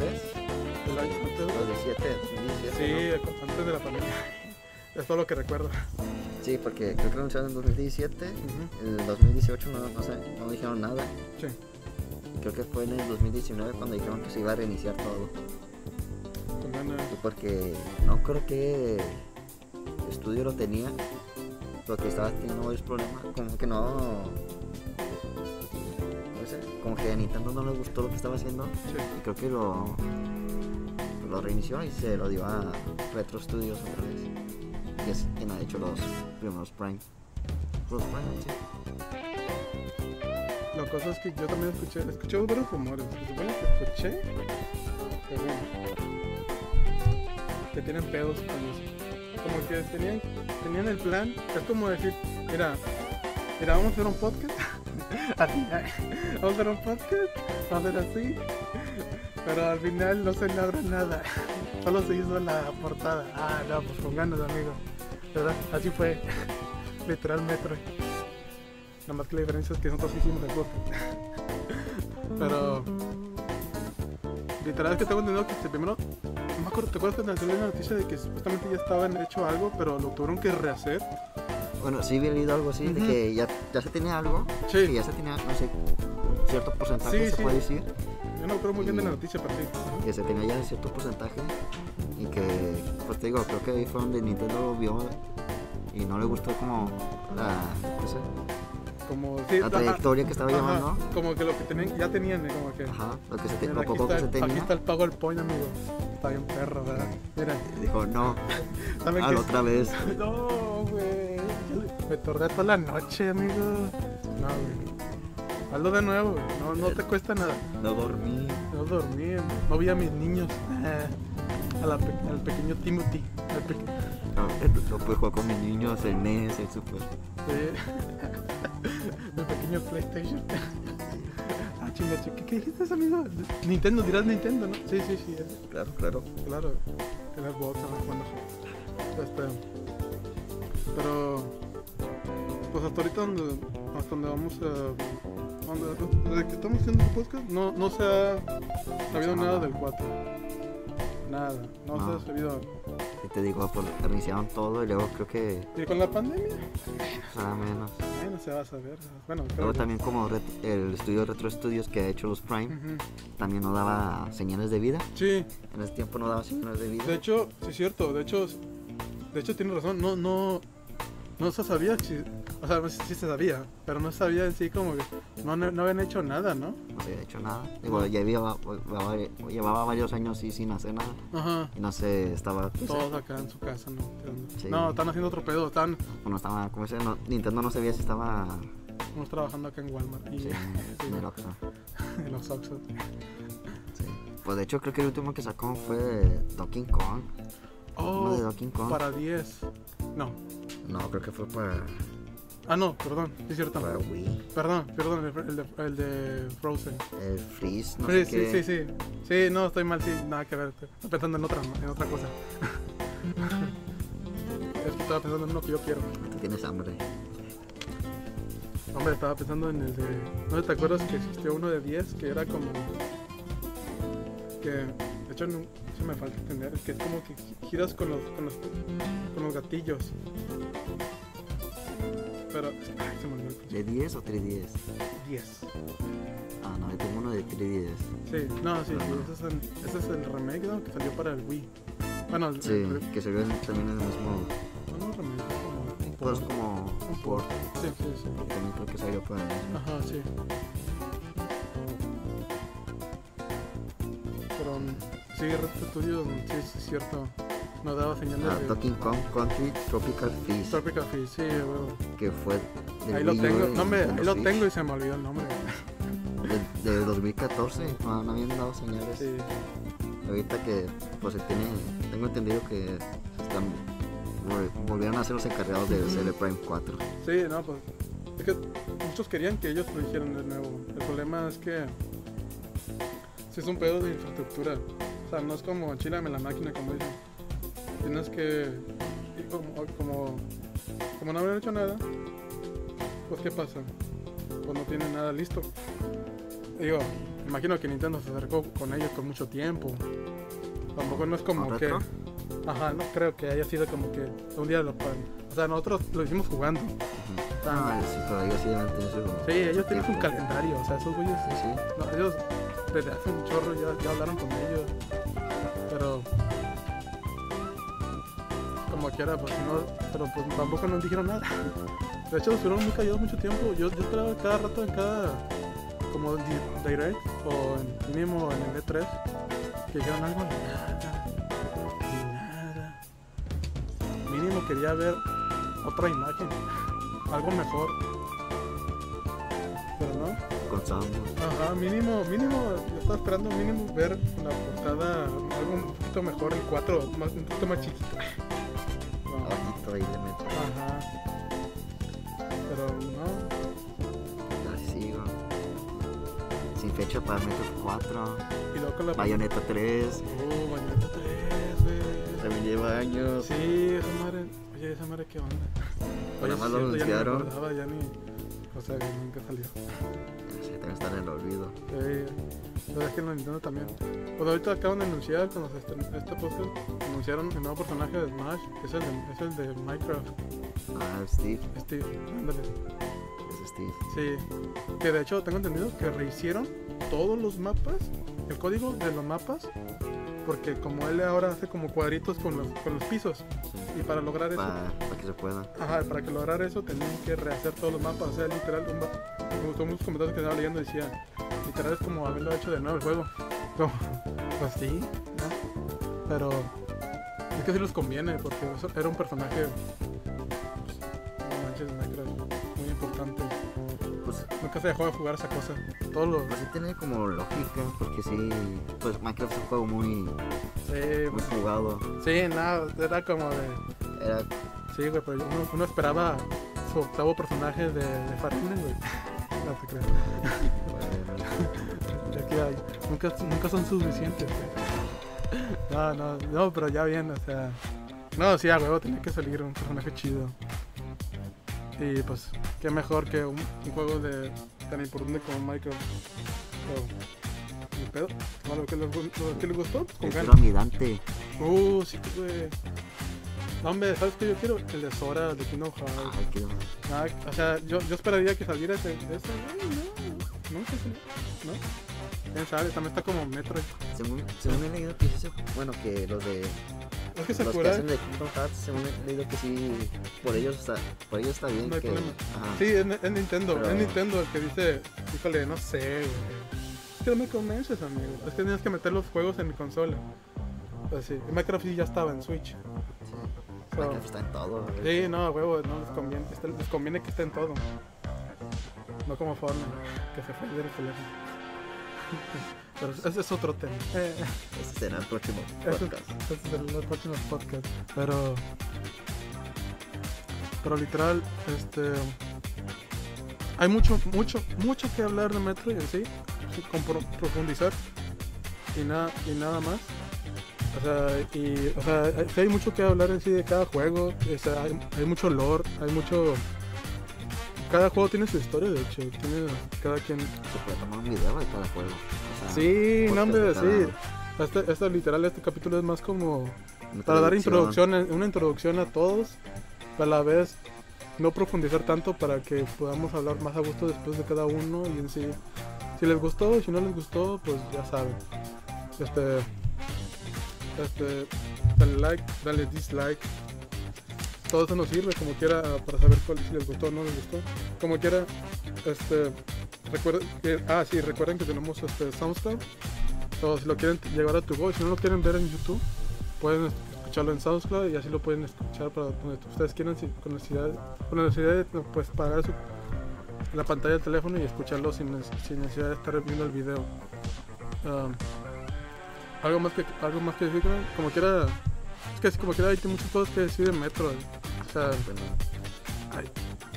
del año antes?
2017, 2017.
Sí, antes de la pandemia. Es todo lo que recuerdo.
¿no? Sí, porque creo que lo anunciaron en 2017.
Ujú.
En el 2018 no, no, sé, no dijeron nada.
Sí.
Creo que fue en el 2019 cuando dijeron que se iba a reiniciar todo. Porque no creo que estudio lo tenía, porque estaba teniendo varios problemas, como que no, no sé, como que a Nintendo no le gustó lo que estaba haciendo
Sí.
y creo que lo, lo reinició y se lo dio a Retro Studios otra vez, que es quien ha hecho los primeros Prime. Los Prime, sí.
La cosa es que yo también escuché, escuché varios rumores. Se supone que escuché que tienen pedos con eso. Como que tenían, tenían el plan. Es como decir, mira, mira, vamos a hacer un podcast. así, vamos a hacer un podcast. Vamos a hacer así. Pero al final no se logra nada. Solo se hizo la portada. Ah, no, pues con ganas, amigo. ¿Verdad? Así fue. Literal metro. Nada más que la diferencia es que nosotros hicimos el podcast. Pero. Literal es que tengo entendido que este primero. Acuerdo, ¿te acuerdas cuando salió la noticia de que supuestamente ya estaban hecho algo, pero lo tuvieron que rehacer?
Bueno, sí había leído algo así, de que ya, ya se tenía algo,
Sí.
que ya se tenía, no sé, cierto porcentaje,
Sí,
se
sí.
puede decir.
Yo no acuerdo muy bien de la noticia, pero sí.
que se tenía ya cierto porcentaje y que, pues te digo, creo que ahí fue donde Nintendo lo vio y no le gustó como la, no sé,
Como. Sí,
la
ajá,
trayectoria que estaba
ajá,
llevando.
Como que lo que tenían, ya tenían, ¿eh? como que.
Ajá, lo, que se te-
Mira,
lo
aquí,
poco que
está,
se
aquí
tenía.
está el pago del point, amigo. Está bien perro, ¿verdad? Mira,
dijo, no,
¿saben
ah,
qué?
otra vez.
No, güey. Me tardé toda la noche, amigo. No, güey. Hazlo de nuevo, güey. No, no te cuesta nada.
No dormí.
No dormí, no vi a mis niños. A la pe- al pequeño Timothy. Al pe-
No, no pude jugar con mis niños en NES, el Super.
sí. Mi pequeño PlayStation. Ah, chinga, chinga. ¿Qué, ¿Qué dijiste, amigo? Nintendo, dirás Nintendo, ¿no? Sí, sí, sí. es-
Claro, claro.
Claro. El box, a ver cuándo. Este. Pero. Pues hasta ahorita donde, hasta donde vamos a. donde- desde que estamos haciendo el podcast, no, no se ha sabido nada del 4. Nada, no,
No.
se ha sabido.
Te digo, pues reiniciaron todo y luego creo que,
Y con la pandemia,
nada menos.
Se va a saber. Bueno,
Luego también como ret- el estudio Retro Studios que ha hecho los Prime, también no daba señales de vida.
Sí,
En ese tiempo no daba señales de vida.
de hecho, sí es cierto. De hecho, de hecho tiene razón. No, no. No se sabía, si, o sea, sí, sí se sabía, pero no sabía en sí como que no, no, no habían hecho nada, ¿no?
No había hecho nada. Digo, ya había, llevaba, llevaba varios años sí, sin hacer nada.
Ajá.
Y no sé, estaba. pues,
Todos acá en su casa, ¿no?
Sí.
No, están haciendo otro pedo, están
Bueno, estaba, ¿cómo se? No, Nintendo no sabía si estaba
unos trabajando acá en Walmart y
sí,
sí,
en el Oxxo.
en los Oxxos.
Sí. Pues de hecho creo que el último que sacó fue Donkey Kong. Uno de
Oh,
Donkey Kong.
para 10. No.
No, creo que fue para,
Ah, no, perdón, sí es cierto.
para Wii.
Perdón, perdón, el, el de, el de Frozen.
El Freeze, no
sí,
sé
sí,
qué.
sí, sí. Sí, no, estoy mal, sí, nada que ver. Estoy pensando en otra, en otra cosa. es que estaba pensando en uno que yo quiero.
Tú tienes hambre.
Hombre, estaba pensando en el de. ¿No te acuerdas que existió uno de 10 que era como. que. De hecho, no, me falta entender. Que es como que gi- giras con los, con los, con los gatillos. Pero. Ay, se me olvidó.
¿De 10 o 310?
10.
Ah, no, yo tengo uno de 310.
Sí, no, sí, sí, ese es el, ese es el remake ¿no? que salió para el Wii. Bueno, el,
Sí,
el-
que se ve también en el mismo.
no, no remake, como un
Pues como un port.
Sí, sí, sí.
También creo que salió para el mismo.
Ajá, sí. Sí, sí, es cierto. No daba señales
Ah,
de
Donkey Kong Country Tropical Freeze.
Tropical Freeze, sí,
que fue
Ahí lo tengo, no me, ahí lo tengo y se me olvidó el nombre.
De, de 2014, no, no habían dado señales.
Sí.
Ahorita que pues se tiene, tengo entendido que se están vol- volvieron a ser los encargados de el Prime 4.
Sí, no, pues. Es que muchos querían que ellos lo hicieran de nuevo. El problema es que. Si es un pedo de infraestructura. Sea, no es como chilame la máquina, como dicen. Tienes que. como, como, como no habían hecho nada, pues ¿qué pasa? Pues no tienen nada listo. Digo, imagino que Nintendo se acercó con ellos con mucho tiempo. Tampoco no es como
¿Con
que. Ajá, no creo que haya sido como que un día lo. O sea, nosotros lo hicimos jugando.
Ah, sí, pero ellos sí.
Sí, ellos tienen un calendario, o sea, esos güeyes,
Sí, sí.
no, ellos desde hace un chorro ya, ya hablaron con ellos, como quiera, pues no, pero pues tampoco nos dijeron nada. De hecho, estuvieron muy callados mucho tiempo. Yo, yo esperaba cada rato en cada, como di- direct o en, mínimo en el E3, que dijeran algo y nada, y nada. Mínimo quería ver otra imagen, algo mejor. Pero no. Ajá, mínimo, mínimo, yo estaba esperando mínimo ver la portada, algo un poquito mejor, el 4, más, un poquito más chiquito.
Le meto.
ajá. Pero no,
Así sigo. Sin fecha para Metro 4.
y luego con la...
Bayonetta 3.
Oh, Bayonetta 3, güey.
También lleva años.
Sí, esa madre, oye, esa madre qué onda.
Nada más lo anunciaron.
ya ni, o sea, que nunca salió.
Sí, también está en el olvido.
Sí, lo dejé en la Nintendo también. Pues ahorita acaban de anunciar, se estren- este podcast, anunciaron el nuevo personaje de Smash, que es el de, es el de Minecraft.
Ah, Steve.
Steve, ándale.
Es Steve.
Sí, que de hecho tengo entendido que rehicieron todos los mapas, el código de los mapas, porque como él ahora hace como cuadritos con los, con los pisos,
Sí.
y para lograr eso,
Para, para que se pueda.
ajá, para que lograr eso tenían que rehacer todos los mapas, o sea, literal, un me gustó muchos comentarios que estaba leyendo, decían, literal es como haberlo hecho de nuevo el juego. Como, pues sí, ¿no? Pero es que sí les conviene, porque eso era un personaje, pues, no manches, Minecraft, muy importante.
Pues,
Nunca se dejó de jugar esa cosa. Todos los.
pues sí tiene como lógica, porque sí. Pues Minecraft es un juego muy, muy
Sí,
jugado.
sí, nada, era como de.
Era
Sí, güey, pero uno, uno esperaba su octavo personaje de, de güey. No te creo.
Bueno,
Ya que hay. Nunca, nunca son suficientes. No, no, no, pero ya bien, o sea. No, sí, a huevo, tenía que salir un personaje chido. Y pues, qué mejor que un, un juego de tan importante como Minecraft. Pero, ¿y pedo? ¿No, lo, que les, gu- lo que les gustó? Pues con
el
ganas. Uh, sí, güey. No, hombre, ¿sabes qué yo quiero? El de Sora, de Kingdom Hearts.
Ay, qué
Ah, o sea, yo, yo esperaría que saliera ese. ese no, nunca salió. ¿No? Quién sabe, también está como Metroid.
Según, según he leído que es ese- bueno, que los de
Es que
los que hacen de Kingdom Hearts, según he leído que sí, por ellos está, por ellos está bien
No hay
que...
problema.
ajá.
Sí, es, es Nintendo,
Pero-
es Nintendo el que dice, híjole, no sé, güey. Es que no me convences, amigo. Es que tienes que meter los juegos en mi consola. Pues sí, Minecraft sí ya estaba en Switch.
Sí.
So-
Minecraft está en todo. güey.
Sí, no, huevo, no les conviene, les conviene que esté en todo. No como Fortnite, que se fue del teléfono. Pero ese es otro tema. Eh,
Ese será el próximo
ese,
podcast.
ese es el, los próximos podcasts. Pero. Pero literal, este. Hay mucho, mucho, mucho que hablar de Metroid en sí. Con pro- profundizar. Y nada, y nada más. O sea, y, o sea, hay, mucho que hablar en sí de cada juego. O sea, hay, hay mucho lore, hay mucho. Cada juego tiene su historia, de hecho. Tiene cada quien.
Se puede tomar un video de cada juego. O sea,
Sí, no, hombre,
cada-
sí. Este, este literal, este capítulo es más como
una
para dar
introducción.
una introducción a todos, pero a la vez no profundizar tanto para que podamos hablar más a gusto después de cada uno y en sí, si les gustó si no les gustó, pues ya saben. Este, este, dale like, dale dislike. Todo eso nos sirve como quiera para saber cuál, si les gustó o no les gustó. Como quiera, este, recuerden que, ah sí, recuerden que tenemos este SoundCloud. O si lo quieren llevar a tu voz, si no lo quieren ver en YouTube, pueden escucharlo en SoundCloud y así lo pueden escuchar para ustedes quieran si- con necesidad, con la necesidad de pues, pagar la pantalla del teléfono y escucharlo sin, necesidad de estar viendo el video. Um, algo más que algo más que decir como quiera es que como quiera hay muchas cosas que decir en Metro o sea
Bueno,
ay,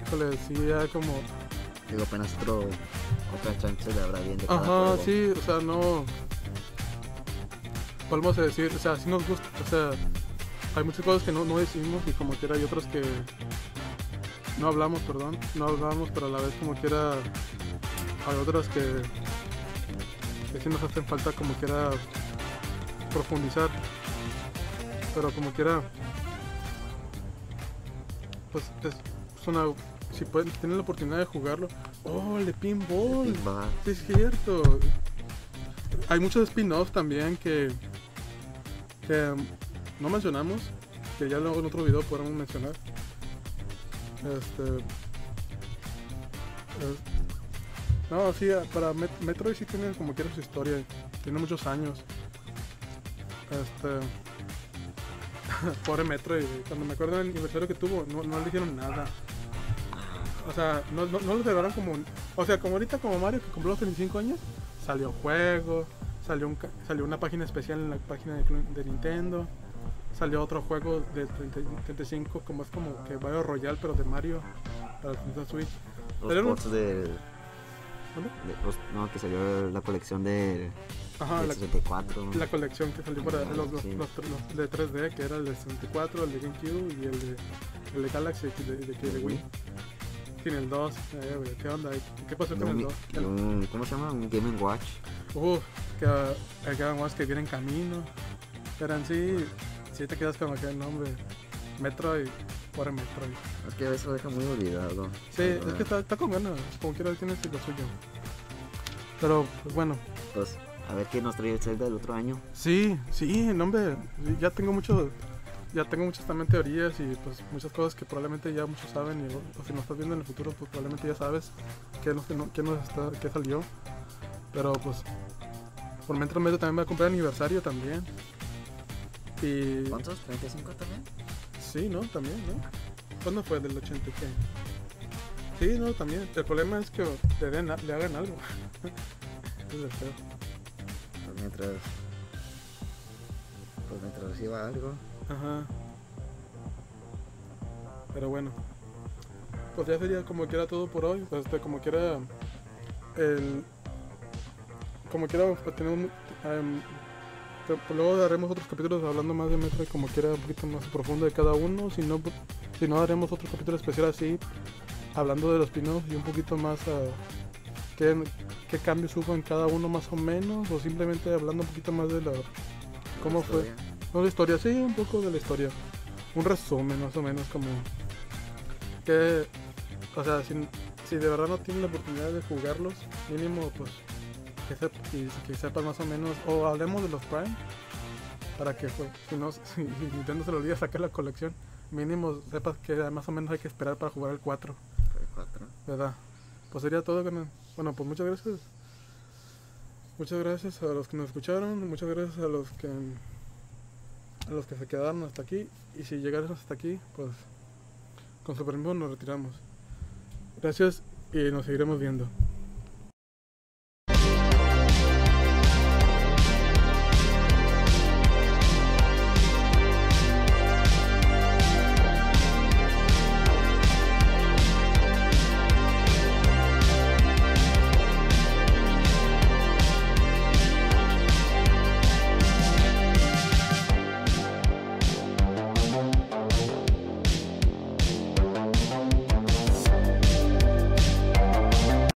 híjole, sí ya como
digo, apenas otro, otra chance de hablar bien de
Ajá,
juego.
sí, o sea, no. Podemos decir, o sea, sí nos gusta, o sea, hay muchas cosas que no, no decimos y como quiera hay otras que no hablamos, perdón, no hablamos, pero a la vez como quiera hay otras que, que sí nos hacen falta como quiera profundizar, pero como quiera, pues es, una, si pueden, tienen la oportunidad de jugarlo, oh, el de pinball. Sí, es cierto. Hay muchos spin-offs también que, que um, no mencionamos, que ya luego en otro video podremos mencionar. Este. es- no, sí, para Met- Metroid sí tiene como quiera su historia. Tiene muchos años. Este. Pobre Metroid, cuando me acuerdo del aniversario que tuvo, no, no le dijeron nada. O sea, no, no, no lo celebraron como. un- O sea, como ahorita, como Mario que cumplió los 25 años, salió juego, salió, un, ca- salió una página especial en la página de, de Nintendo, salió otro juego de 30 35, como es como que Battle Royale, pero de Mario para el Nintendo Switch.
Los
Pero no-
ports de,
¿Dónde?
de- los- no, que salió la colección de,
Ajá, la,
64.
la colección que salió para los, los,
Sí.
los- los de 3D, que era el de 64, el de GameCube y el de, el de Galaxy, de, de, que de Wii. Sin el 2, eh, güey, ¿qué onda? ¿Qué pasó con el
un,
2?
y un- ¿Cómo se llama? Un Game Watch.
Uf, que el Game Watch que viene en camino. Pero en sí, sí te quedas como que el nombre. Metroid, por Metroid.
Es que eso deja muy olvidado.
Sí, es que está, está con ganas, como quiera tiene lo suyo. Pero, pues bueno.
Pues, a ver qué nos trae el Zelda del otro año.
Sí, sí, no, hombre, ya tengo mucho, ya tengo muchas también teorías y pues muchas cosas que probablemente ya muchos saben y o si nos estás viendo en el futuro pues probablemente ya sabes qué nos, qué no- qué nos está, qué salió. Pero pues por mientras medio también va a cumplir aniversario también. Y
¿Cuántos? ¿35 también?
sí, ¿no? También, ¿no? ¿Cuándo fue del 80 y qué? Sí, no, también. El problema es que le, den, le hagan algo. es el feo.
Mientras. Pues mientras reciba algo.
Ajá. Pero bueno. Pues ya sería como quiera todo por hoy. Pues, este, como quiera. El. Como quiera pues, tener un. em, pues, luego daremos otros capítulos hablando más de Metroid como quiera un poquito más profundo de cada uno. Si no, pues, si no haremos otro capítulo especial así. Hablando de los pinos y un poquito más a. qué cambios hubo en cada uno más o menos. O simplemente hablando un poquito más de la. ¿Cómo
la
fue?
historia.
No la historia, sí, un poco de la historia. Un resumen, más o menos, como. Que. O sea, si, si de verdad no tienen la oportunidad de jugarlos, mínimo, pues. Que, sep- y- que sepan más o menos. O hablemos de los Prime. para que fue, si no, si Nintendo se le olvida sacar la colección, mínimo sepas que más o menos hay que esperar para jugar el 4,
El 4.
¿verdad? Pues sería todo, carnal. Bueno, pues muchas gracias. Muchas gracias a los que nos escucharon, muchas gracias a los que a los que se quedaron hasta aquí y si llegaron hasta aquí, pues con su permiso nos retiramos. Gracias y nos seguiremos viendo.